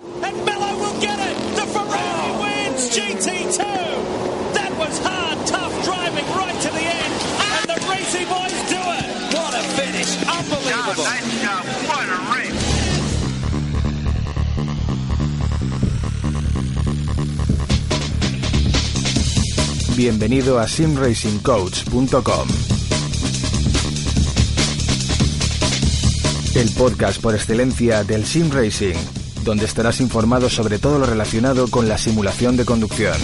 And Miller will get it. The Ferrari wins GT2. That was hard, tough driving right to the end. And the Racy boys do it. What a finish. Unbelievable. nice job. What a race. Bienvenido a simracingcoach.com. El podcast por excelencia del sim racing, donde estarás informado sobre todo lo relacionado con la simulación de conducción.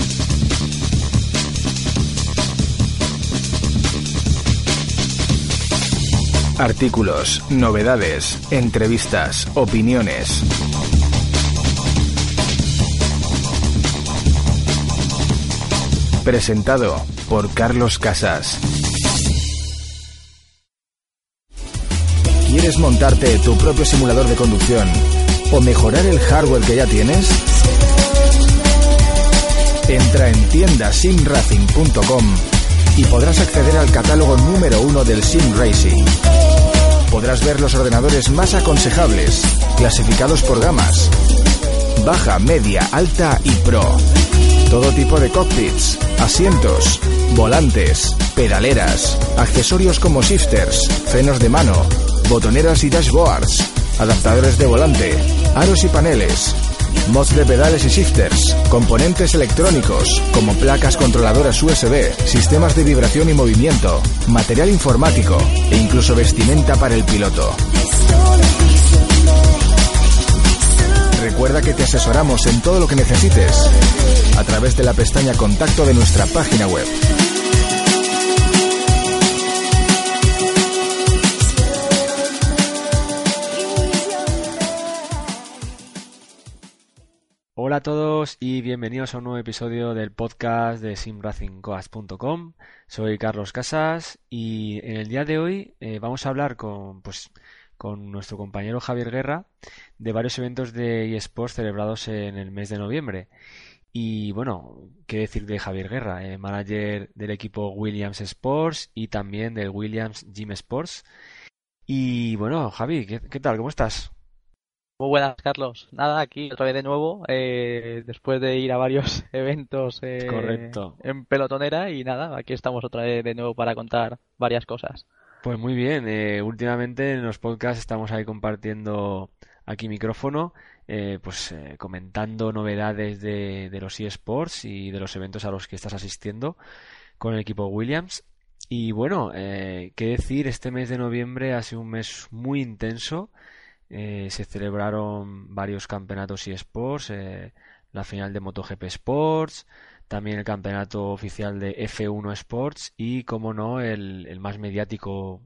Artículos, novedades, entrevistas, opiniones. Presentado por Carlos Casas. ¿Quieres montarte tu propio simulador de conducción o mejorar el hardware que ya tienes? Entra en tiendasimracing.com y podrás acceder al catálogo número uno del Sim Racing. Podrás ver los ordenadores más aconsejables, clasificados por gamas. Baja, media, alta y pro. Todo tipo de cockpits, asientos, volantes, pedaleras, accesorios como shifters, frenos de mano, botoneras y dashboards, adaptadores de volante, aros y paneles, mods de pedales y shifters, componentes electrónicos como placas controladoras USB, sistemas de vibración y movimiento, material informático e incluso vestimenta para el piloto. Recuerda que te asesoramos en todo lo que necesites a través de la pestaña Contacto de nuestra página web. Hola a todos y bienvenidos a un nuevo episodio del podcast de simracingcoach.com. Soy Carlos Casas y en el día de hoy eh, vamos a hablar con, pues, con nuestro compañero Javier Guerra de varios eventos de eSports celebrados en el mes de noviembre. Y bueno, qué decir de Javier Guerra, eh, manager del equipo Williams Sports y también del Williams Gym Sports. Y bueno, Javi, ¿qué, qué tal? ¿Cómo estás? Muy buenas, Carlos. Nada, aquí otra vez de nuevo, eh, después de ir a varios eventos eh, Correcto. en pelotonera y nada, aquí estamos otra vez de nuevo para contar varias cosas. Pues muy bien, eh, últimamente en los podcasts estamos ahí compartiendo aquí micrófono, eh, pues eh, comentando novedades de, de los eSports y de los eventos a los que estás asistiendo con el equipo Williams. Y bueno, eh, qué decir, este mes de noviembre ha sido un mes muy intenso. Eh, se celebraron varios campeonatos eSports, eh, la final de MotoGP Sports, también el campeonato oficial de F1 Sports y, como no, el, el más mediático,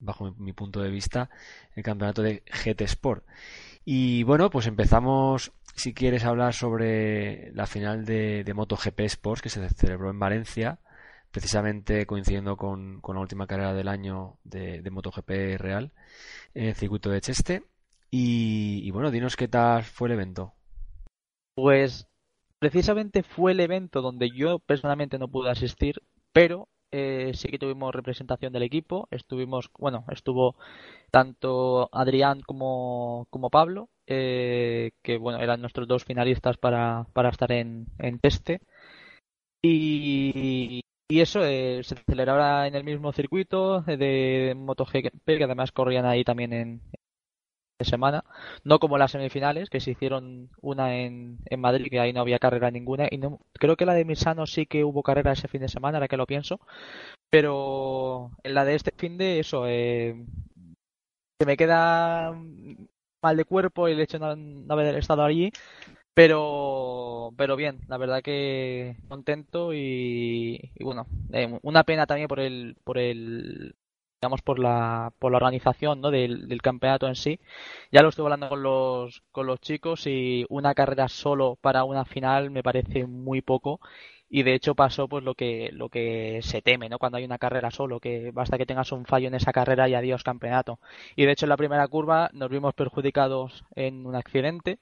bajo mi, mi punto de vista, el campeonato de GT Sport. Y bueno, pues empezamos, si quieres hablar sobre la final de, de MotoGP Sports que se celebró en Valencia, precisamente coincidiendo con, con la última carrera del año de, de MotoGP Real, en el circuito de Cheste. Y, bueno, dinos qué tal fue el evento. Pues precisamente fue el evento donde yo personalmente no pude asistir, pero eh, sí que tuvimos representación del equipo. Estuvimos, bueno, estuvo tanto Adrián como, como Pablo, eh, que bueno, eran nuestros dos finalistas para, para estar en, en Teste. Y, y eso eh, se celebraba en el mismo circuito de MotoGP, que además corrían ahí también en, de semana, no como las semifinales, que se hicieron una en, en Madrid, que ahí no había carrera ninguna, y no, creo que la de Misano sí que hubo carrera ese fin de semana, ahora que lo pienso, pero en la de este fin de eso, eh, se me queda mal de cuerpo el hecho de no, haber estado allí, pero, pero bien, la verdad que contento y, y bueno, eh, una pena también por el, por el digamos por la por la organización ¿no? del, campeonato en sí. Ya lo estuve hablando con los con los chicos y una carrera solo para una final me parece muy poco. Y de hecho pasó pues lo que lo que se teme no cuando hay una carrera solo que basta que tengas un fallo en esa carrera y adiós campeonato. Y de hecho en la primera curva nos vimos perjudicados en un accidente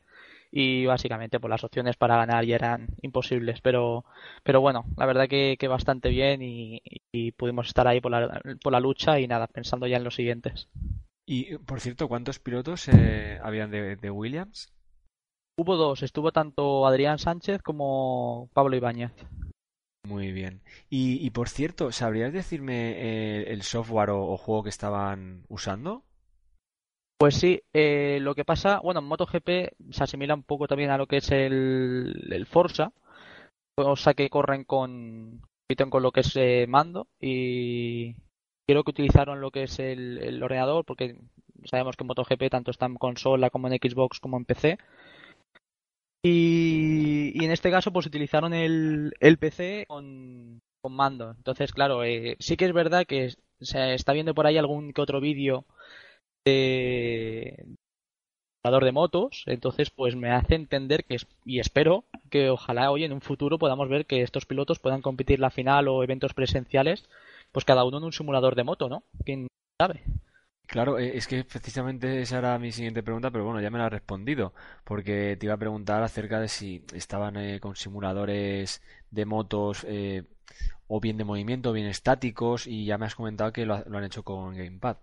y básicamente pues las opciones para ganar ya eran imposibles pero pero bueno la verdad que, que bastante bien y, y, pudimos estar ahí por la, por la lucha y nada pensando ya en los siguientes. Y por cierto cuántos pilotos eh, habían de, de, Williams hubo dos estuvo tanto Adrián Sánchez como Pablo Ibáñez. Muy bien. Y, y por cierto sabrías decirme eh, el software o, o juego que estaban usando pues sí, eh, lo que pasa, bueno, en MotoGP se asimila un poco también a lo que es el, Forza, cosa que corren con, con lo que es eh, mando y creo que utilizaron lo que es el, ordenador porque sabemos que MotoGP tanto está en consola como en Xbox como en PC. Y, y en este caso pues utilizaron el, el PC con, con mando. Entonces, claro, eh, sí que es verdad que se está viendo por ahí algún que otro vídeo de de motos, entonces pues me hace entender que y espero que ojalá hoy en un futuro podamos ver que estos pilotos puedan competir la final o eventos presenciales, pues cada uno en un simulador de moto, ¿no? ¿Quién sabe? Claro, eh, es que precisamente esa era mi siguiente pregunta, pero bueno, ya me la has respondido, porque te iba a preguntar acerca de si estaban eh, con simuladores de motos eh, o bien de movimiento o bien estáticos, y ya me has comentado que lo, lo han hecho con Gamepad.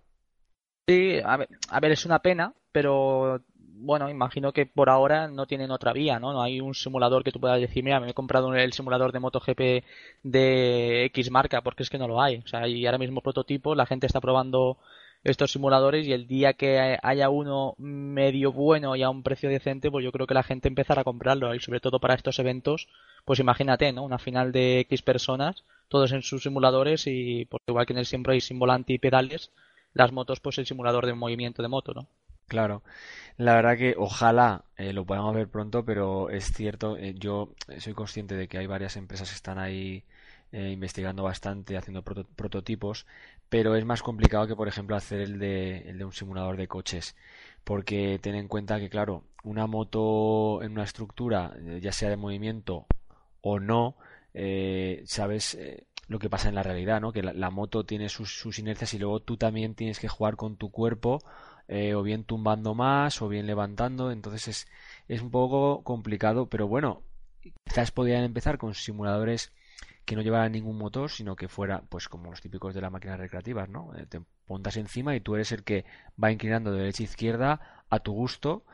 Sí, a ver, a ver, es una pena, pero bueno, imagino que por ahora no tienen otra vía, ¿no? No hay un simulador que tú puedas decir, mira, me he comprado el simulador de MotoGP de X marca, porque es que no lo hay. O sea, hay ahora mismo prototipos, la gente está probando estos simuladores y el día que haya uno medio bueno y a un precio decente, pues yo creo que la gente empezará a comprarlo y sobre todo para estos eventos, pues imagínate, ¿no? Una final de X personas, todos en sus simuladores y porque igual que en el siempre hay sin volante y pedales, las motos, pues el simulador de movimiento de moto, ¿no? Claro, la verdad que ojalá eh, lo podamos ver pronto, pero es cierto, eh, yo soy consciente de que hay varias empresas que están ahí eh, investigando bastante, haciendo proto prototipos, pero es más complicado que, por ejemplo, hacer el de, el de un simulador de coches, porque ten en cuenta que, claro, una moto en una estructura, ya sea de movimiento o no, sabes lo que pasa en la realidad, ¿no? Que la, moto tiene sus, inercias y luego tú también tienes que jugar con tu cuerpo, eh, o bien tumbando más, o bien levantando, entonces es, es un poco complicado, pero bueno, quizás podrían empezar con simuladores que no llevaran ningún motor, sino que fuera, pues como los típicos de las máquinas recreativas, ¿no? Eh, te montas encima y tú eres el que va inclinando de derecha a izquierda a tu gusto.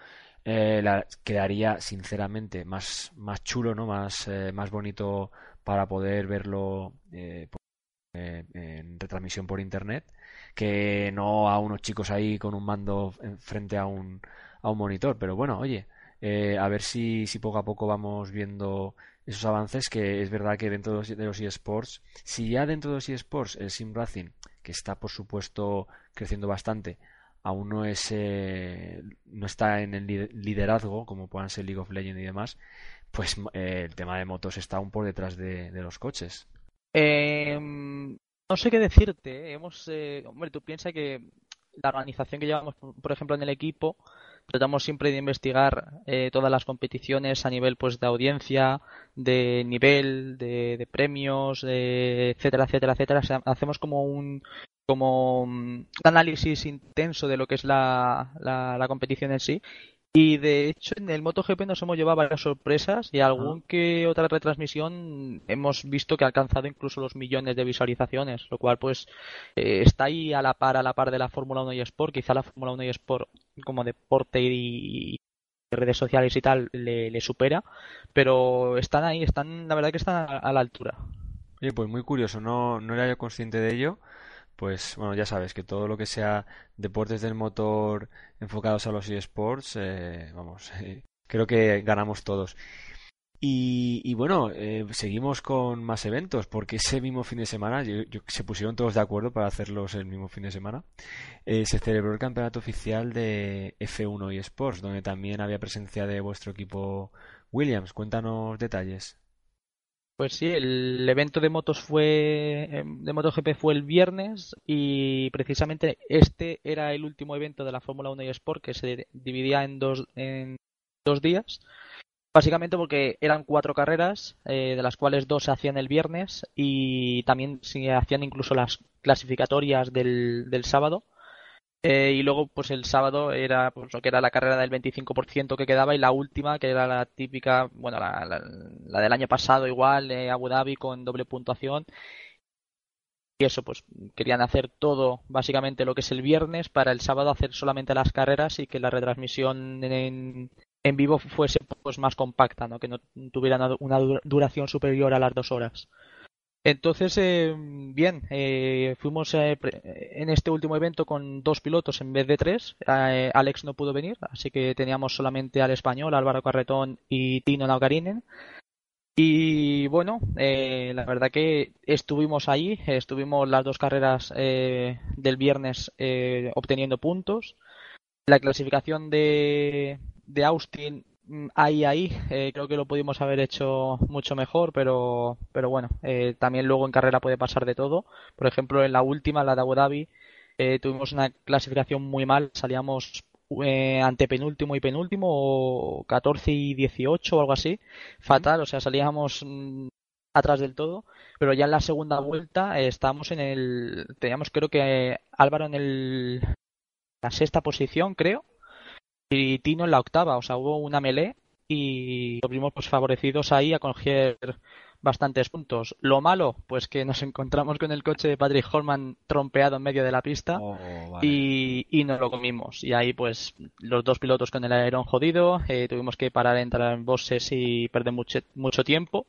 Eh, la, quedaría sinceramente más, más chulo, ¿no? Más, eh, más bonito para poder verlo eh, eh, en retransmisión por internet que no a unos chicos ahí con un mando frente a un, a un monitor. Pero bueno, oye, eh, a ver si, si poco a poco vamos viendo esos avances que es verdad que dentro de los eSports, si ya dentro de los eSports el Sim Racing, que está por supuesto creciendo bastante, aún no es eh, no está en el liderazgo como puedan ser League of Legends y demás, pues eh, el tema de motos está aún por detrás de, de los coches. Eh, no sé qué decirte. ¿eh? Hemos, eh, hombre, tú piensas que la organización que llevamos, por ejemplo, en el equipo, tratamos siempre de investigar eh, todas las competiciones a nivel pues de audiencia, de nivel, de, de premios, de etcétera, etcétera, etcétera. O sea, hacemos como un como un análisis intenso de lo que es la, la competición en sí y de hecho en el MotoGP nos hemos llevado varias sorpresas y algún que otra retransmisión hemos visto que ha alcanzado incluso los millones de visualizaciones, lo cual pues eh, está ahí a la par a la par de la Fórmula 1 y Sport, quizá la Fórmula 1 y Sport como deporte y, redes sociales y tal le, le, supera, pero están ahí, están la verdad que están a, a la altura. Oye, pues muy curioso, no, no era yo consciente de ello pues bueno, ya sabes que todo lo que sea deportes del motor enfocados a los eSports, eh, vamos, eh, creo que ganamos todos. Y, bueno, eh, seguimos con más eventos, porque ese mismo fin de semana, yo, se pusieron todos de acuerdo para hacerlos el mismo fin de semana, eh, se celebró el campeonato oficial de F1 eSports, donde también había presencia de vuestro equipo Williams. Cuéntanos detalles. Pues sí, el evento de motos fue em, de MotoGP fue el viernes y precisamente este era el último evento de la Fórmula 1 y Sport que se dividía en dos en dos días. Básicamente porque eran cuatro carreras, eh, de las cuales dos se hacían el viernes y también se hacían incluso las clasificatorias del, del sábado. Eh, y luego, pues el sábado era pues, lo que era la carrera del 25% que quedaba y la última, que era la típica, bueno, la, la, del año pasado igual, eh, Abu Dhabi con doble puntuación. Y eso, pues querían hacer todo, básicamente lo que es el viernes, para el sábado hacer solamente las carreras y que la retransmisión en, en vivo fuese pues más compacta, ¿no? que no tuviera una duración superior a las dos horas. Entonces, eh, bien, eh, fuimos eh, en este último evento con dos pilotos en vez de tres. Alex no pudo venir, así que teníamos solamente al español, Álvaro Carretón y Tino Naugarinen. Y bueno, la verdad que estuvimos ahí, estuvimos las dos carreras del viernes obteniendo puntos. La clasificación de, de Austin ahí, ahí, eh, creo que lo pudimos haber hecho mucho mejor, pero, pero bueno, eh, también luego en carrera puede pasar de todo. Por ejemplo, en la última, la de Abu Dhabi, eh, tuvimos una clasificación muy mal, salíamos ante penúltimo y penúltimo, o 14 y 18 o algo así, fatal, o sea, salíamos mm, atrás del todo, pero ya en la segunda vuelta estábamos en el, teníamos creo que Álvaro en el, la sexta posición, creo, Tino en la octava. O sea, hubo una melee y los vimos pues, favorecidos ahí a coger bastantes puntos. Lo malo, pues que nos encontramos con el coche de Patrick Holman trompeado en medio de la pista oh, y, y nos lo comimos. Y ahí pues los dos pilotos con el aerón jodido, eh, tuvimos que parar a entrar en bosses y perder mucho, mucho tiempo.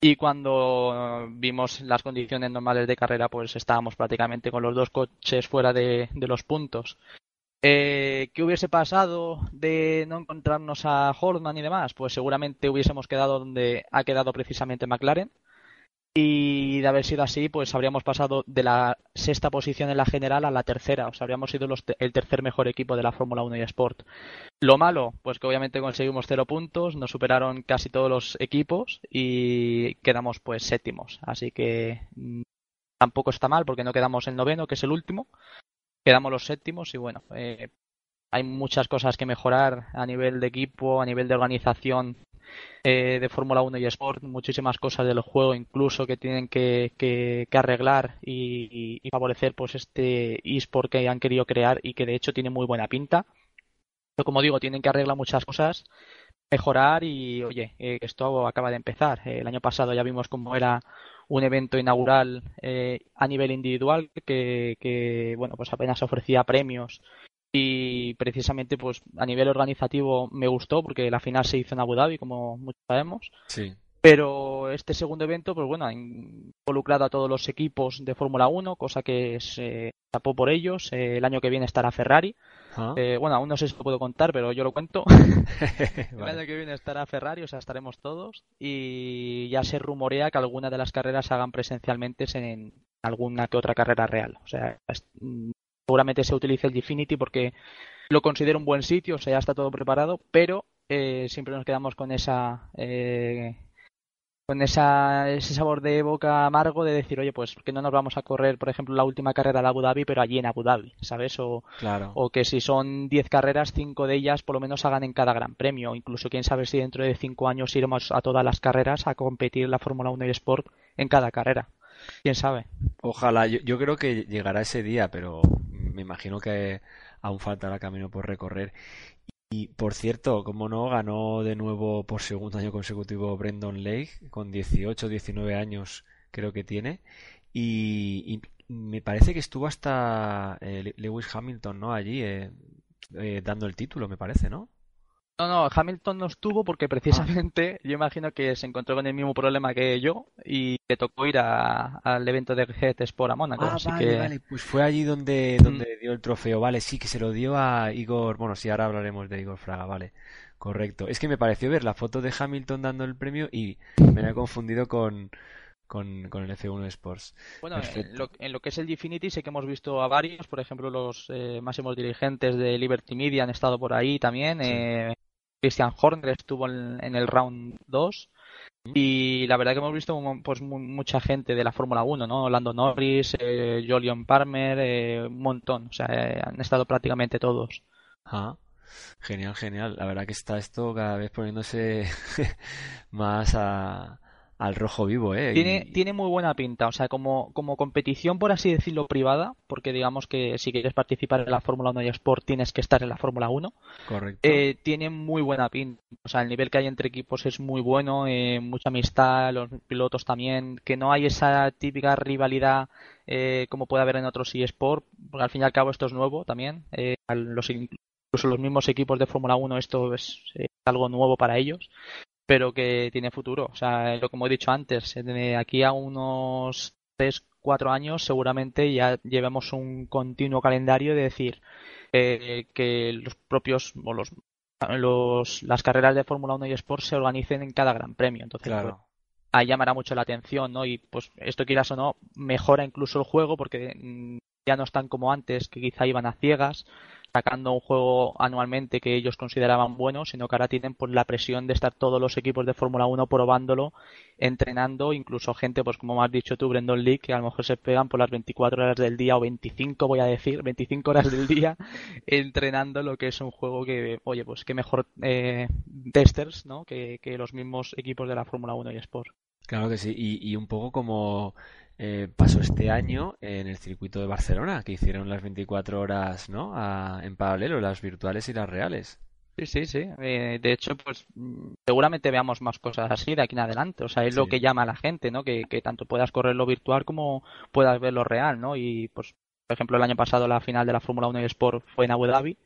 Y cuando vimos las condiciones normales de carrera, pues estábamos prácticamente con los dos coches fuera de, de los puntos. Eh, ¿Qué hubiese pasado de no encontrarnos a Hortman y demás? Pues seguramente hubiésemos quedado donde ha quedado precisamente McLaren. Y de haber sido así, pues habríamos pasado de la sexta posición en la general a la tercera. O sea, habríamos sido el tercer mejor equipo de la Fórmula 1 y Sport. Lo malo, pues que obviamente conseguimos cero puntos, nos superaron casi todos los equipos y quedamos pues séptimos. Así que mm, tampoco está mal porque no quedamos en noveno, que es el último quedamos los séptimos y bueno, eh, hay muchas cosas que mejorar a nivel de equipo, a nivel de organización eh, de Fórmula 1 y Sport, muchísimas cosas del juego incluso que tienen que, que, arreglar y, favorecer pues este eSport que han querido crear y que de hecho tiene muy buena pinta. Pero como digo, tienen que arreglar muchas cosas, mejorar y oye, eh, esto acaba de empezar. el año pasado ya vimos cómo era un evento inaugural eh, a nivel individual que, bueno pues apenas ofrecía premios. Y precisamente pues a nivel organizativo me gustó porque la final se hizo en Abu Dhabi como muchos sabemos. Sí pero este segundo evento pues bueno ha involucrado a todos los equipos de Fórmula 1 cosa que se tapó por ellos el año que viene estará Ferrari Ah. Eh, bueno, aún no sé si lo puedo contar, pero yo lo cuento. El año que viene estará Ferrari, o sea, estaremos todos. Y ya se rumorea que alguna de las carreras se hagan presencialmente en alguna que otra carrera real. O sea, seguramente se utilice el Gfinity porque lo considero un buen sitio, o sea, ya está todo preparado, pero eh, siempre nos quedamos con esa eh, con esa, ese sabor de boca amargo de decir, oye, pues que no nos vamos a correr, por ejemplo, la última carrera de Abu Dhabi, pero allí en Abu Dhabi, ¿sabes? O, o que si son 10 carreras, 5 de ellas por lo menos hagan en cada gran premio. Incluso quién sabe si dentro de 5 años iremos a todas las carreras a competir la Fórmula 1 y Sport en cada carrera. ¿Quién sabe? Ojalá, yo, yo creo que llegará ese día, pero me imagino que aún faltará camino por recorrer. Y por cierto, como no, ganó de nuevo por segundo año consecutivo Brendan Lake, con 18, 19 años creo que tiene. Y, me parece que estuvo hasta eh, Lewis Hamilton, ¿no? Allí eh, eh, dando el título, me parece, ¿no? No, no, Hamilton no estuvo porque precisamente yo imagino que se encontró con el mismo problema que yo y le tocó ir al evento de GT Sport a Mónaco. Ah, así vale, que... vale, pues fue allí donde, mm. donde dio el trofeo. Vale, sí, que se lo dio a Igor. Bueno, sí, ahora hablaremos de Igor Fraga, vale. Correcto. Es que me pareció ver la foto de Hamilton dando el premio y me había confundido con, con, con, el F1 Sports. Bueno, en lo, que es el Gfinity sé que hemos visto a varios, por ejemplo, los eh, máximos dirigentes de Liberty Media han estado por ahí también. Eh, Christian Horner estuvo en, el round 2. Y la verdad que hemos visto pues mucha gente de la Fórmula 1, ¿no? Lando Norris, eh, Jolion Palmer, eh, un montón. O sea, eh, han estado prácticamente todos. Ah, genial, genial. La verdad que está esto cada vez poniéndose más a, al rojo vivo, ¿eh? Tiene, tiene muy buena pinta, o sea, como, como competición, por así decirlo, privada, porque digamos que si quieres participar en la Fórmula 1 y Sport tienes que estar en la Fórmula 1. Correcto. Eh, tiene muy buena pinta, o sea, el nivel que hay entre equipos es muy bueno, eh, mucha amistad, los pilotos también, que no hay esa típica rivalidad eh, como puede haber en otros eSport, porque al fin y al cabo esto es nuevo también, eh, los, incluso los mismos equipos de Fórmula 1 esto es algo nuevo para ellos pero que tiene futuro. O sea, lo como he dicho antes, de aquí a unos 3, 4 años seguramente ya llevemos un continuo calendario de decir eh, que los propios o los, los las carreras de Fórmula 1 y Sport se organicen en cada gran premio. Entonces, claro. Pues, ahí llamará mucho la atención, ¿no? Y pues esto quieras o no, mejora incluso el juego porque mm, ya no están como antes, que quizá iban a ciegas sacando un juego anualmente que ellos consideraban bueno, sino que ahora tienen pues, la presión de estar todos los equipos de Fórmula 1 probándolo, entrenando, incluso gente, pues como has dicho tú, Brendon Lee, que a lo mejor se pegan por las 24 horas del día o 25, voy a decir, 25 horas del día, entrenando lo que es un juego que, oye, pues que mejor eh, testers, ¿no? Que, que los mismos equipos de la Fórmula 1 y Sport. Claro que sí, y, y un poco como eh, pasó este año en el circuito de Barcelona, que hicieron las 24 horas ¿no? en paralelo, las virtuales y las reales. Sí, sí, sí. Eh, de hecho, pues mm, seguramente veamos más cosas así de aquí en adelante. O sea, es lo que llama a la gente, ¿no? Que, que tanto puedas correr lo virtual como puedas ver lo real, ¿no? Y pues por ejemplo, el año pasado la final de la Fórmula 1 y Sport fue en Abu Dhabi.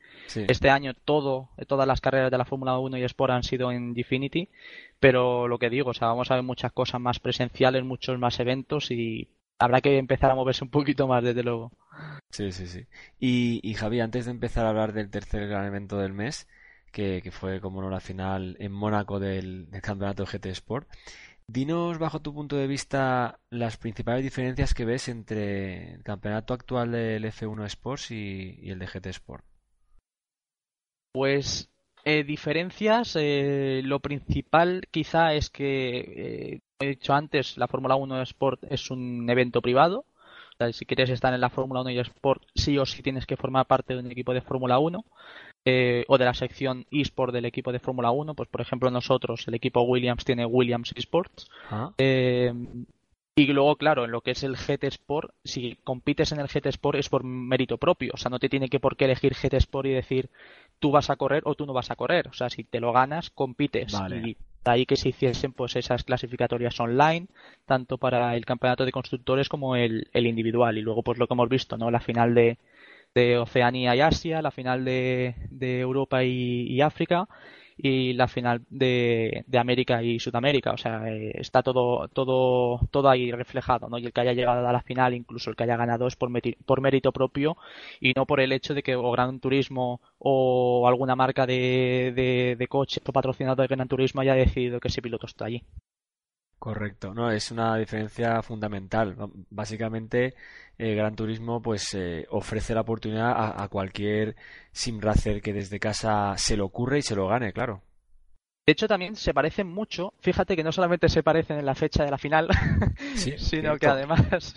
Este año todo, todas las carreras de la Fórmula 1 y Sport han sido en Definity. Pero lo que digo, o sea, vamos a ver muchas cosas más presenciales, muchos más eventos y habrá que empezar a moverse un poquito más, desde luego. Sí, sí, sí. Y, y Javi, antes de empezar a hablar del tercer gran evento del mes, que, fue como no la final en Mónaco del, del campeonato GT Sport, Dinos, bajo tu punto de vista, las principales diferencias que ves entre el campeonato actual del F1 Sports y, el de GT Sport. Pues eh, diferencias, eh, lo principal quizá es que, eh, como he dicho antes, la Fórmula 1 Sport es un evento privado. O sea, si quieres estar en la Fórmula 1 y Sport, sí o sí tienes que formar parte de un equipo de Fórmula 1. Eh, o de la sección eSport del equipo de Fórmula 1, pues por ejemplo nosotros, el equipo Williams tiene Williams eSports. Ah. Eh, y luego, claro, en lo que es el GT Sport, si compites en el GT Sport es por mérito propio. O sea, no te tiene que por qué elegir GT Sport y decir tú vas a correr o tú no vas a correr. O sea, si te lo ganas, compites. Y de ahí que se hiciesen pues esas clasificatorias online, tanto para el campeonato de constructores como el, el individual. Y luego, pues lo que hemos visto, ¿no? La final de, de Oceanía y Asia, la final de, Europa y, África y la final de, América y Sudamérica. O sea, eh, está todo, todo, todo ahí reflejado, ¿no? Y el que haya llegado a la final, incluso el que haya ganado, es por, por mérito propio y no por el hecho de que o Gran Turismo o alguna marca de, de, de o patrocinado de Gran Turismo haya decidido que ese piloto está allí. Correcto, no, es una diferencia fundamental. Básicamente, eh, Gran Turismo pues eh, ofrece la oportunidad a, a, cualquier sim racer que desde casa se lo ocurre y se lo gane, claro. De hecho, también se parecen mucho. Fíjate que no solamente se parecen en la fecha de la final, sino que además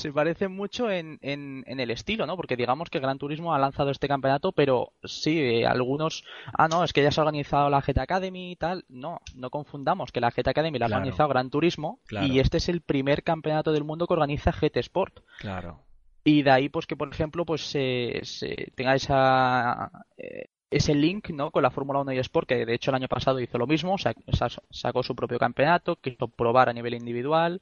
se parecen mucho en, en, el estilo, ¿no? Porque digamos que Gran Turismo ha lanzado este campeonato, pero sí, eh, algunos. Ah, no, es que ya se ha organizado la GT Academy y tal. No, no confundamos que la GT Academy la ha organizado Gran Turismo y este es el primer campeonato del mundo que organiza GT Sport. Claro. Y de ahí, pues que por ejemplo, pues se, tenga esa. Eh, ese link ¿no? con la Fórmula 1 y Sport, que de hecho el año pasado hizo lo mismo, sacó su propio campeonato, quiso probar a nivel individual,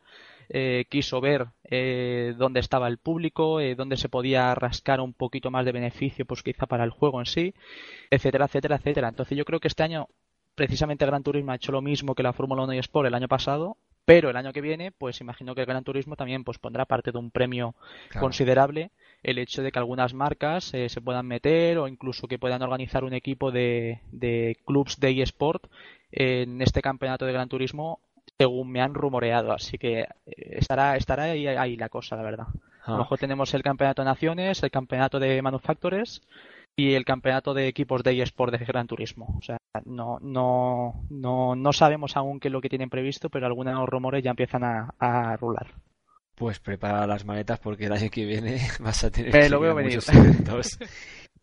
eh, quiso ver eh, dónde estaba el público, eh, dónde se podía rascar un poquito más de beneficio, pues quizá para el juego en sí, etcétera, etcétera, etcétera. Entonces yo creo que este año precisamente Gran Turismo ha hecho lo mismo que la Fórmula 1 y Sport el año pasado, pero el año que viene, pues imagino que el Gran Turismo también pues pondrá parte de un premio considerable el hecho de que algunas marcas eh, se puedan meter o incluso que puedan organizar un equipo de, de clubs de eSport en este campeonato de Gran Turismo según me han rumoreado, así que eh, estará estará ahí, la cosa, la verdad. A lo ah. mejor tenemos el campeonato de naciones, el campeonato de manufactures y el campeonato de equipos de eSport de Gran Turismo. O sea, no, no, no, no sabemos aún qué es lo que tienen previsto, pero algunos rumores ya empiezan a, a rular. Pues prepara las maletas porque el año que viene vas a tener que lo veo venir. muchos eventos.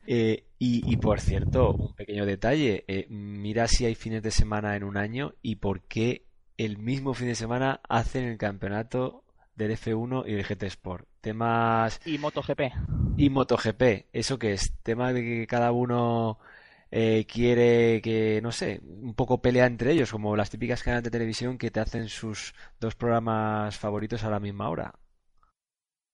Eh, y, y por cierto, un pequeño detalle, eh, mira si hay fines de semana en un año y por qué el mismo fin de semana hacen el campeonato del F1 y del GT Sport. Temas Y MotoGP. y MotoGP, ¿eso qué es? Tema de que cada uno eh, quiere que, no sé, un poco pelea entre ellos, como las típicas canales de televisión que te hacen sus dos programas favoritos a la misma hora.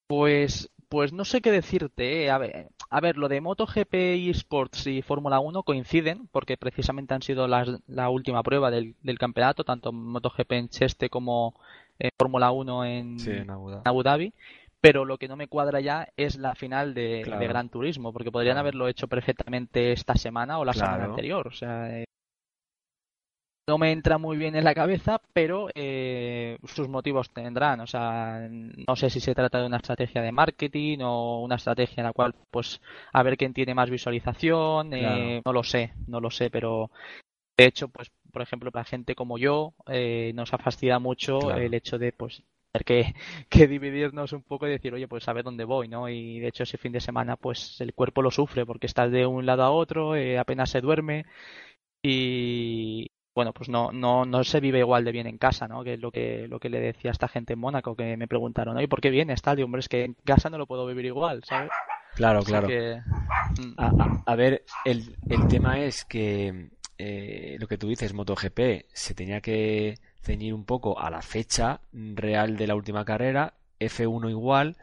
Pues, pues no sé qué decirte. eh. A ver, a ver, lo de MotoGP, eSports y Fórmula 1 coinciden porque precisamente han sido las, la última prueba del, del campeonato, tanto MotoGP en Cheste como eh, Fórmula 1 en, Sí, en Abu Dhabi. Abu Dhabi. Pero lo que no me cuadra ya es la final de, Claro. de Gran Turismo, porque podrían Claro. haberlo hecho perfectamente esta semana o la semana anterior. O sea, eh, no me entra muy bien en la cabeza, pero eh, sus motivos tendrán. O sea, no sé si se trata de una estrategia de marketing o una estrategia en la cual, pues, a ver quién tiene más visualización. eh, no lo sé, no lo sé, pero de hecho, pues, por ejemplo, para gente como yo, eh, nos ha fastidiado mucho Claro. el hecho de, pues, tener que, que dividirnos un poco y decir, oye, pues a ver dónde voy, ¿no? Y de hecho ese fin de semana, pues el cuerpo lo sufre porque estás de un lado a otro, eh, apenas se duerme y bueno, pues no, no, no se vive igual de bien en casa, ¿no? Que es lo que, lo que le decía a esta gente en Mónaco que me preguntaron, ¿y por qué vienes tal? Y hombre, es que en casa no lo puedo vivir igual, ¿sabes? Claro, Así claro. que, mm, A, a- a ver, el, el tema es que eh, lo que tú dices, MotoGP, se tenía que ceñir un poco a la fecha real de la última carrera, F1 igual,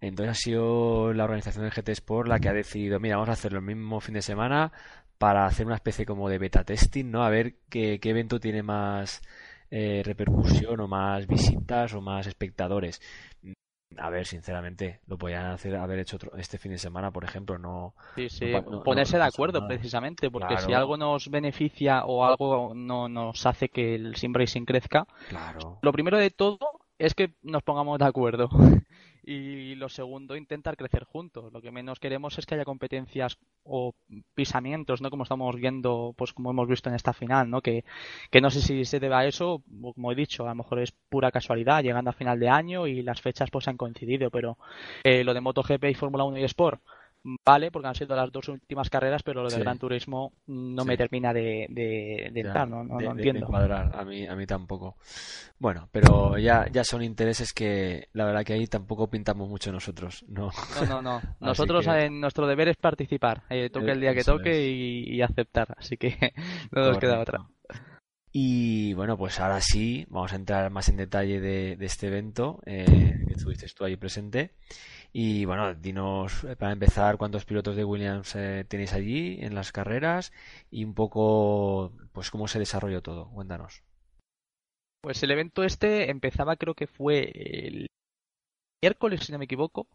entonces ha sido la organización del GT Sport la que ha decidido, mira, vamos a hacerlo el mismo fin de semana para hacer una especie como de beta testing, ¿no? A ver qué, qué evento tiene más eh, repercusión o más visitas o más espectadores. A ver, sinceramente, lo podían hacer, haber hecho otro, este fin de semana, por ejemplo, no, Sí, sí, no- ponerse no de acuerdo precisamente, porque si algo nos beneficia o algo no nos hace que el sim racing crezca, claro. lo primero de todo es que nos pongamos de acuerdo. Y lo segundo, intentar crecer juntos. Lo que menos queremos es que haya competencias o pisamientos, ¿no? Como estamos viendo, pues como hemos visto en esta final, ¿no? Que, que no sé si se debe a eso, o como he dicho, a lo mejor es pura casualidad, llegando a final de año y las fechas pues han coincidido, pero eh, lo de MotoGP y Fórmula 1 y Sport, vale, porque han sido las dos últimas carreras, pero lo de Sí. Gran Turismo no Sí. me termina de, de, de Ya, entrar, no, no, de- no entiendo. cuadrar. A mí, a mí tampoco. Bueno, pero ya, ya son intereses que la verdad que ahí tampoco pintamos mucho nosotros, ¿no? No, no, no. Nosotros que- eh, nuestro deber es participar. Eh, toque el día que Eso toque y aceptar. Así que no nos queda otra. Y bueno, pues ahora sí, vamos a entrar más en detalle de, de este evento eh, que estuviste tú ahí presente. Y bueno, dinos eh, para empezar cuántos pilotos de Williams eh, tenéis allí en las carreras y un poco, pues cómo se desarrolló todo. Cuéntanos. Pues el evento este empezaba, creo que fue el miércoles, si no me equivoco.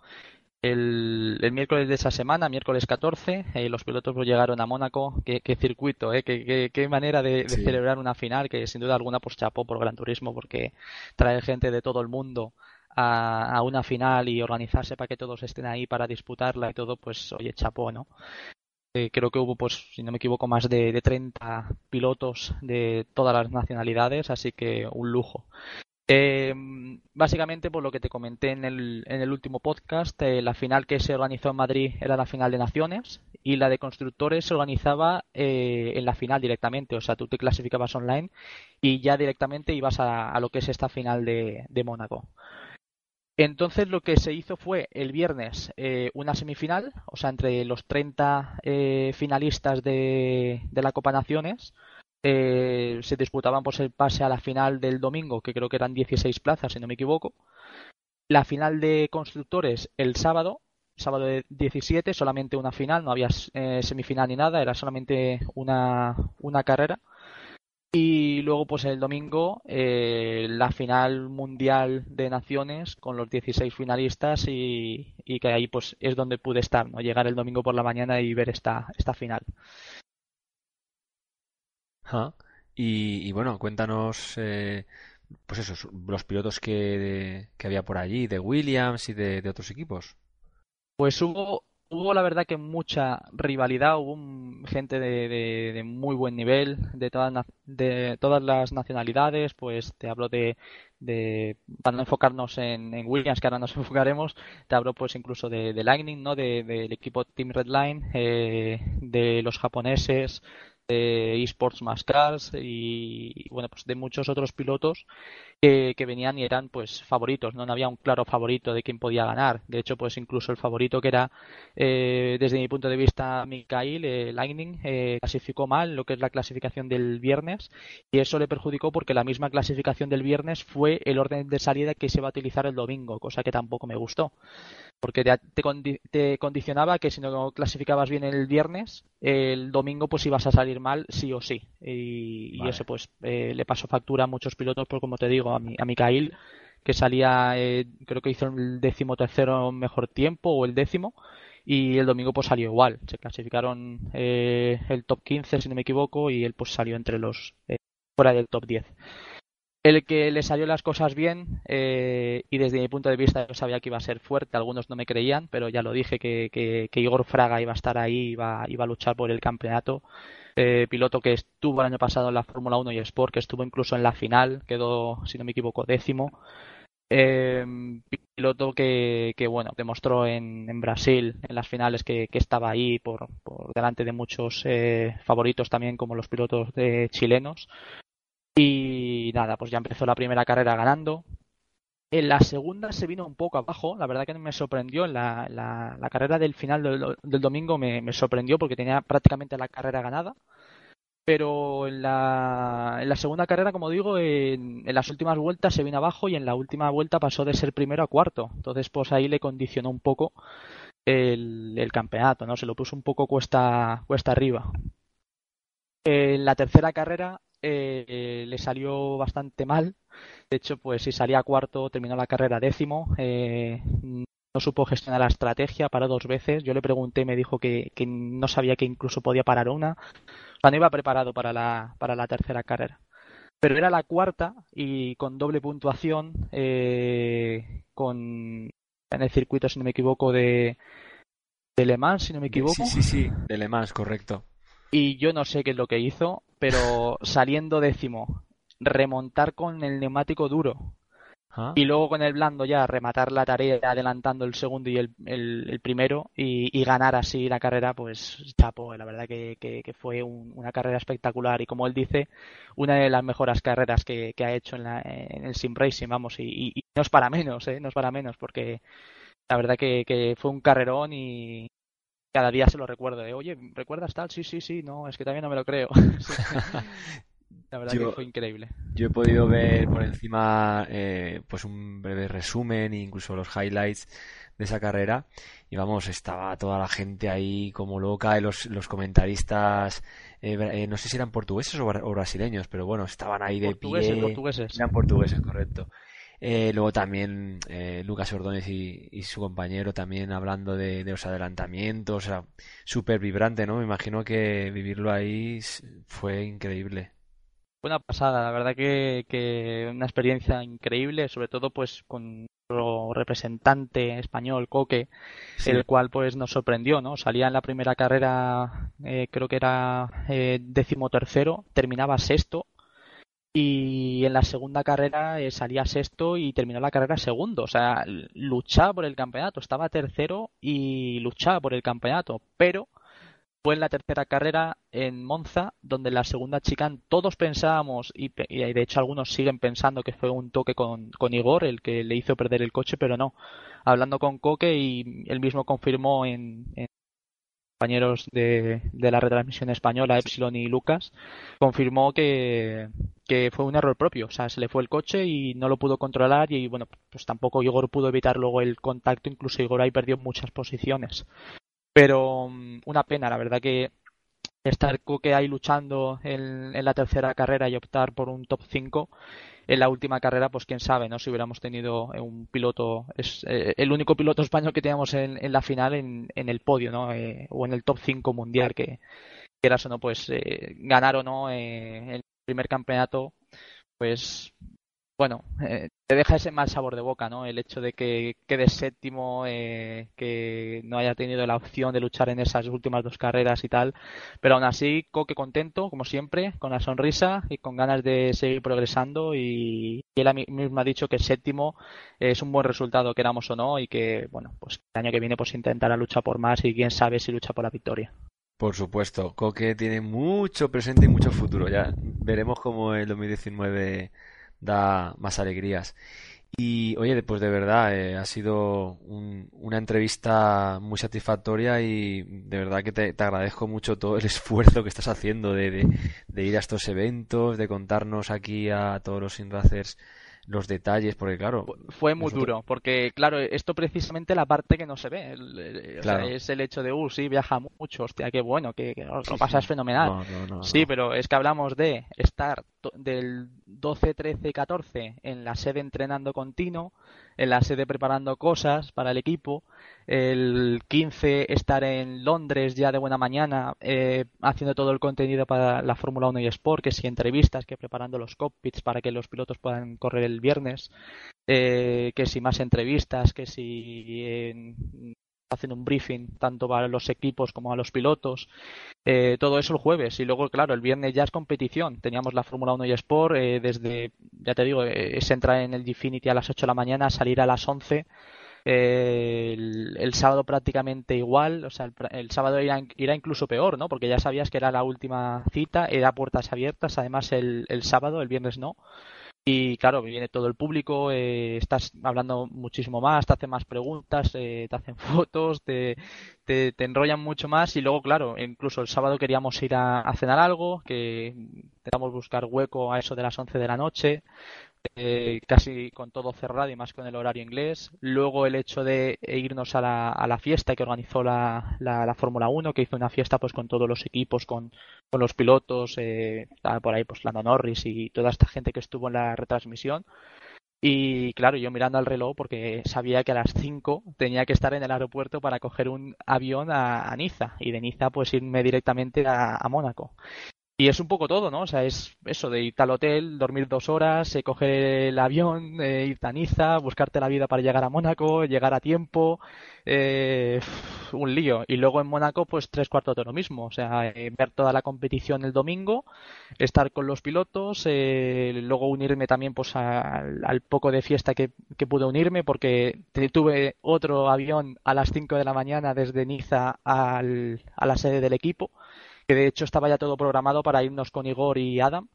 El, el miércoles de esa semana, miércoles 14, eh, los pilotos pues llegaron a Mónaco. Qué, qué circuito, eh, qué, qué- qué manera de, de Sí. celebrar una final, que sin duda alguna pues chapó por Gran Turismo, porque traer gente de todo el mundo a, a una final y organizarse para que todos estén ahí para disputarla y todo, pues oye, chapó, ¿no? Eh, creo que hubo, pues, si no me equivoco, más de, de 30 pilotos de todas las nacionalidades, así que un lujo. Eh, básicamente, por lo que te comenté en el, en el último podcast, eh, la final que se organizó en Madrid era la final de naciones y la de constructores se organizaba eh, en la final directamente. O sea, tú te clasificabas online y ya directamente ibas a, lo que es esta final de, de Mónaco. Entonces lo que se hizo fue el viernes eh, una semifinal, o sea, entre los 30 eh, finalistas de, de la Copa Naciones, eh, se disputaban pues el pase a la final del domingo, que creo que eran 16 plazas, si no me equivoco. La final de constructores el sábado, sábado de 17, solamente una final, no había eh, semifinal ni nada, era solamente una, una carrera. Y luego, pues el domingo, eh, la final mundial de naciones con los 16 finalistas y, y que ahí pues es donde pude estar, ¿no? Llegar el domingo por la mañana y ver esta, esta final. Ajá. Y, bueno, cuéntanos, eh, pues eso, los pilotos que, que había por allí, de Williams y de, de otros equipos. Pues hubo hubo la verdad que mucha rivalidad, hubo gente de, muy buen nivel, de todas, de todas las nacionalidades, pues te hablo de, de para no enfocarnos en, Williams, que ahora nos enfocaremos, te hablo pues incluso de, Lightning, ¿no? del equipo Team Redline, eh, de los japoneses, de eSports más Cars y, bueno pues de muchos otros pilotos que, venían y eran pues favoritos no? no había un claro favorito de quién podía ganar de hecho pues incluso el favorito que era eh, desde mi punto de vista Mikael eh, Lightning eh, clasificó mal lo que es la clasificación del viernes y eso le perjudicó porque la misma clasificación del viernes fue el orden de salida que se va a utilizar el domingo cosa que tampoco me gustó porque te, condicionaba que si no clasificabas bien el viernes, el domingo pues ibas a salir mal sí o sí. Y, eso pues eh, le pasó factura a muchos pilotos, por como te digo, a, mi, a Mikael, que salía, eh, creo que hizo el décimo tercero mejor tiempo o el décimo, y el domingo pues salió igual. Se clasificaron eh, el top 15, si no me equivoco, y él pues salió entre los fuera del top 10 el que le salió las cosas bien eh, y desde mi punto de vista yo sabía que iba a ser fuerte, algunos no me creían, pero ya lo dije que, que, Igor Fraga iba a estar ahí, iba, iba a luchar por el campeonato. Eh, piloto que estuvo el año pasado en la Fórmula 1 y Sport, que estuvo incluso en la final, quedó, si no me equivoco, décimo. Eh, piloto que, que, bueno demostró en, en, Brasil en las finales que, estaba ahí por, por, delante de muchos favoritos también como los pilotos chilenos y nada, pues ya empezó la primera carrera ganando. En la segunda se vino un poco abajo, la verdad que me sorprendió. La, la, carrera del final del, domingo me, sorprendió porque tenía prácticamente la carrera ganada. Pero en la, en la segunda carrera, como digo, en, las últimas vueltas se vino abajo y en la última vuelta pasó de ser primero a cuarto. Entonces, pues ahí le condicionó un poco el, campeonato, ¿no? Se lo puso un poco cuesta, cuesta arriba. En la tercera carrera eh, le salió bastante mal. De hecho, pues si salía cuarto, terminó la carrera décimo. Eh, no supo gestionar la estrategia, paró dos veces. Yo le pregunté, me dijo que, no sabía que incluso podía parar una. O sea, no iba preparado para la, para la tercera carrera. Pero era la cuarta y con doble puntuación, eh, con en el circuito, si no me equivoco, de, de Le Mans, si no me equivoco. Sí, sí, sí, de Le Mans, correcto. Y yo no sé qué es lo que hizo, pero saliendo décimo, remontar con el neumático duro ah. y luego con el blando ya rematar la tarea adelantando el segundo y el, el, primero y, ganar así la carrera, pues chapo, la verdad que, que, fue una carrera espectacular y como él dice, una de las mejores carreras que, ha hecho en, la, en, el Sim Racing, vamos, y, y, no es para menos, ¿eh? no es para menos, porque la verdad que, que fue un carrerón y, cada día se lo recuerdo de, oye, ¿recuerdas tal? Sí, sí, sí, no, es que también no me lo creo. La verdad que fue increíble. Yo he podido ver por encima eh, pues un breve resumen e incluso los highlights de esa carrera y vamos, estaba toda la gente ahí como loca y los, los comentaristas, eh, eh, no sé si eran portugueses o, brasileños, pero bueno, estaban ahí de portugueses, pie. Portugueses. Eran portugueses, correcto. Eh, luego también eh, Lucas Ordóñez y, su compañero también hablando de, los adelantamientos, o sea, súper vibrante, ¿no? Me imagino que vivirlo ahí fue increíble. Fue una pasada, la verdad que, que una experiencia increíble, sobre todo pues con nuestro representante español, Coque, el cual pues nos sorprendió, ¿no? Salía en la primera carrera, eh, creo que era eh, décimo tercero, terminaba sexto, y en la segunda carrera eh, salía sexto y terminó la carrera segundo. O sea, luchaba por el campeonato, estaba tercero y luchaba por el campeonato, pero fue en la tercera carrera en Monza, donde la segunda chicane todos pensábamos, y, de hecho algunos siguen pensando que fue un toque con, con, Igor el que le hizo perder el coche, pero no. Hablando con Coque y él mismo confirmó en compañeros de, de, la retransmisión española, Epsilon y Lucas, confirmó que, que, fue un error propio. O sea, se le fue el coche y no lo pudo controlar y bueno, pues tampoco Igor pudo evitar luego el contacto, incluso Igor ahí perdió muchas posiciones. Pero mm, una pena, la verdad que estar que ahí luchando en, la tercera carrera y optar por un top 5 en la última carrera, pues quién sabe, ¿no? Si hubiéramos tenido eh, un piloto, es eh, el único piloto español que teníamos en, en la final en, en, el podio, ¿no? Eh, o en el top 5 mundial, que quieras o no, pues ganar o no el primer campeonato, pues bueno, eh, te deja ese mal sabor de boca, ¿no? El hecho de que quede séptimo, eh, que no haya tenido la opción de luchar en esas últimas dos carreras y tal. Pero aún así, Coque contento, como siempre, con la sonrisa y con ganas de seguir progresando. Y, él mismo ha dicho que el séptimo es un buen resultado, queramos o no, y que, bueno, pues el año que viene pues intentará luchar por más y quién sabe si lucha por la victoria. Por supuesto, Coque tiene mucho presente y mucho futuro. Ya veremos cómo el 2019 da más alegrías. Y oye, pues de verdad, eh, ha sido una entrevista muy satisfactoria y de verdad que te, agradezco mucho todo el esfuerzo que estás haciendo de, de, ir a estos eventos, de contarnos aquí a todos los Inracers los detalles, porque claro... Fue muy duro, porque claro, esto precisamente la parte que no se ve, es el hecho de, uh, sí, viaja mucho, hostia, qué bueno, que, lo pasas fenomenal. sí, pero es que hablamos de estar del 12, 13, 14 en la sede entrenando continuo, en la sede preparando cosas para el equipo, el 15 estar en Londres ya de buena mañana eh, haciendo todo el contenido para la Fórmula 1 y Sport, que si entrevistas, que preparando los cockpits para que los pilotos puedan correr el viernes, eh, que si más entrevistas, que si hacen un briefing tanto para los equipos como a los pilotos. Eh, todo eso el jueves y luego, claro, el viernes ya es competición. Teníamos la Fórmula 1 y Sport eh, desde, ya te digo, eh, se entra en el Gfinity a las 8 de la mañana, salir a las 11. el, sábado prácticamente igual, o sea, el, sábado irá, irá, incluso peor, ¿no? Porque ya sabías que era la última cita, era puertas abiertas, además el, el sábado, el viernes no. Y claro, viene todo el público, eh, estás hablando muchísimo más, te hacen más preguntas, eh, te hacen fotos, te, te, enrollan mucho más. Y luego, claro, incluso el sábado queríamos ir a, a cenar algo, que intentamos buscar hueco a eso de las 11 de la noche, eh, casi con todo cerrado y más con el horario inglés. Luego el hecho de irnos a la, a la fiesta que organizó la, la, Fórmula 1, que hizo una fiesta pues con todos los equipos, con, los pilotos, eh, por ahí pues Lando Norris y toda esta gente que estuvo en la retransmisión. Y claro, yo mirando al reloj porque sabía que a las 5 tenía que estar en el aeropuerto para coger un avión a, Niza y de Niza pues irme directamente a Mónaco. Y es un poco todo, ¿no? O sea, es eso de ir al hotel, dormir dos horas, eh, coger el avión, eh, ir a Niza, buscarte la vida para llegar a Mónaco, llegar a tiempo, eh, un lío. Y luego en Mónaco, pues tres cuartos de lo mismo. O sea, eh, ver toda la competición el domingo, estar con los pilotos, luego unirme también pues al, poco de fiesta que, que pude unirme porque tuve otro avión a las 5 de la mañana desde Niza al, a la sede del equipo que de hecho estaba ya todo programado para irnos con Igor y Adam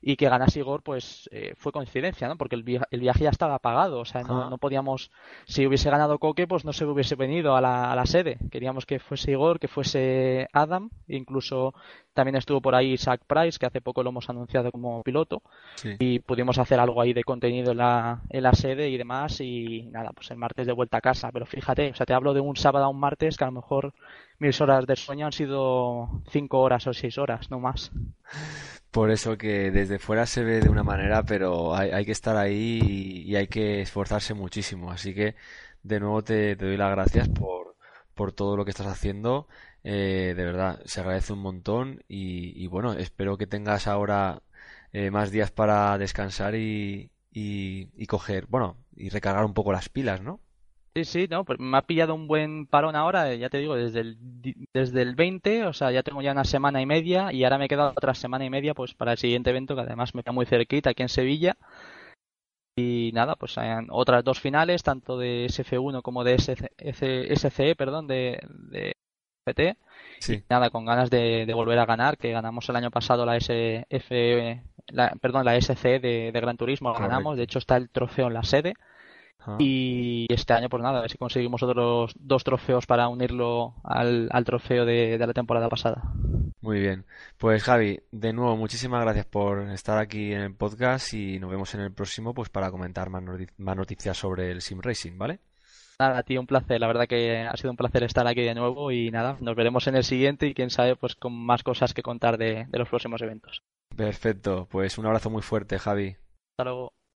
y que ganase Igor, pues eh, fue coincidencia, ¿no? Porque el, viaje ya estaba pagado, o sea, no, podíamos, si hubiese ganado Coque, pues no se hubiese venido a la, a la, sede. Queríamos que fuese Igor, que fuese Adam, incluso también estuvo por ahí Zach Price, que hace poco lo hemos anunciado como piloto, y pudimos hacer algo ahí de contenido en la, en la sede y demás, y nada, pues el martes de vuelta a casa. Pero fíjate, o sea, te hablo de un sábado a un martes que a lo mejor mis horas de sueño han sido cinco horas o seis horas, no más. Por eso que desde fuera se ve de una manera, pero hay, que estar ahí y, hay que esforzarse muchísimo. Así que de nuevo te, doy las gracias por, por todo lo que estás haciendo. Eh, de verdad, se agradece un montón y, bueno, espero que tengas ahora eh, más días para descansar y, y, y coger, bueno, y recargar un poco las pilas, ¿no? Sí, sí, no, pues me ha pillado un buen parón ahora, ya te digo, desde el, desde el 20, o sea, ya tengo ya una semana y media y ahora me he quedado otra semana y media pues para el siguiente evento que además me queda muy cerquita aquí en Sevilla. Y nada, pues hay otras dos finales, tanto de SF1 como de SCE, perdón, de, de PT. Sí. nada, con ganas de, volver a ganar, que ganamos el año pasado la SF, la, perdón, la SC de, de Gran Turismo, ganamos, de hecho está el trofeo en la sede. Y este año, pues nada, a ver si conseguimos otros dos trofeos para unirlo al, trofeo de, la temporada pasada. Muy bien. Pues Javi, de nuevo, muchísimas gracias por estar aquí en el podcast y nos vemos en el próximo pues para comentar más, más noticias sobre el Sim Racing, ¿vale? Nada, tío, un placer. La verdad que ha sido un placer estar aquí de nuevo y nada, nos veremos en el siguiente y quién sabe, pues con más cosas que contar de, de los próximos eventos. Perfecto. Pues un abrazo muy fuerte, Javi. Hasta luego.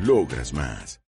logras más.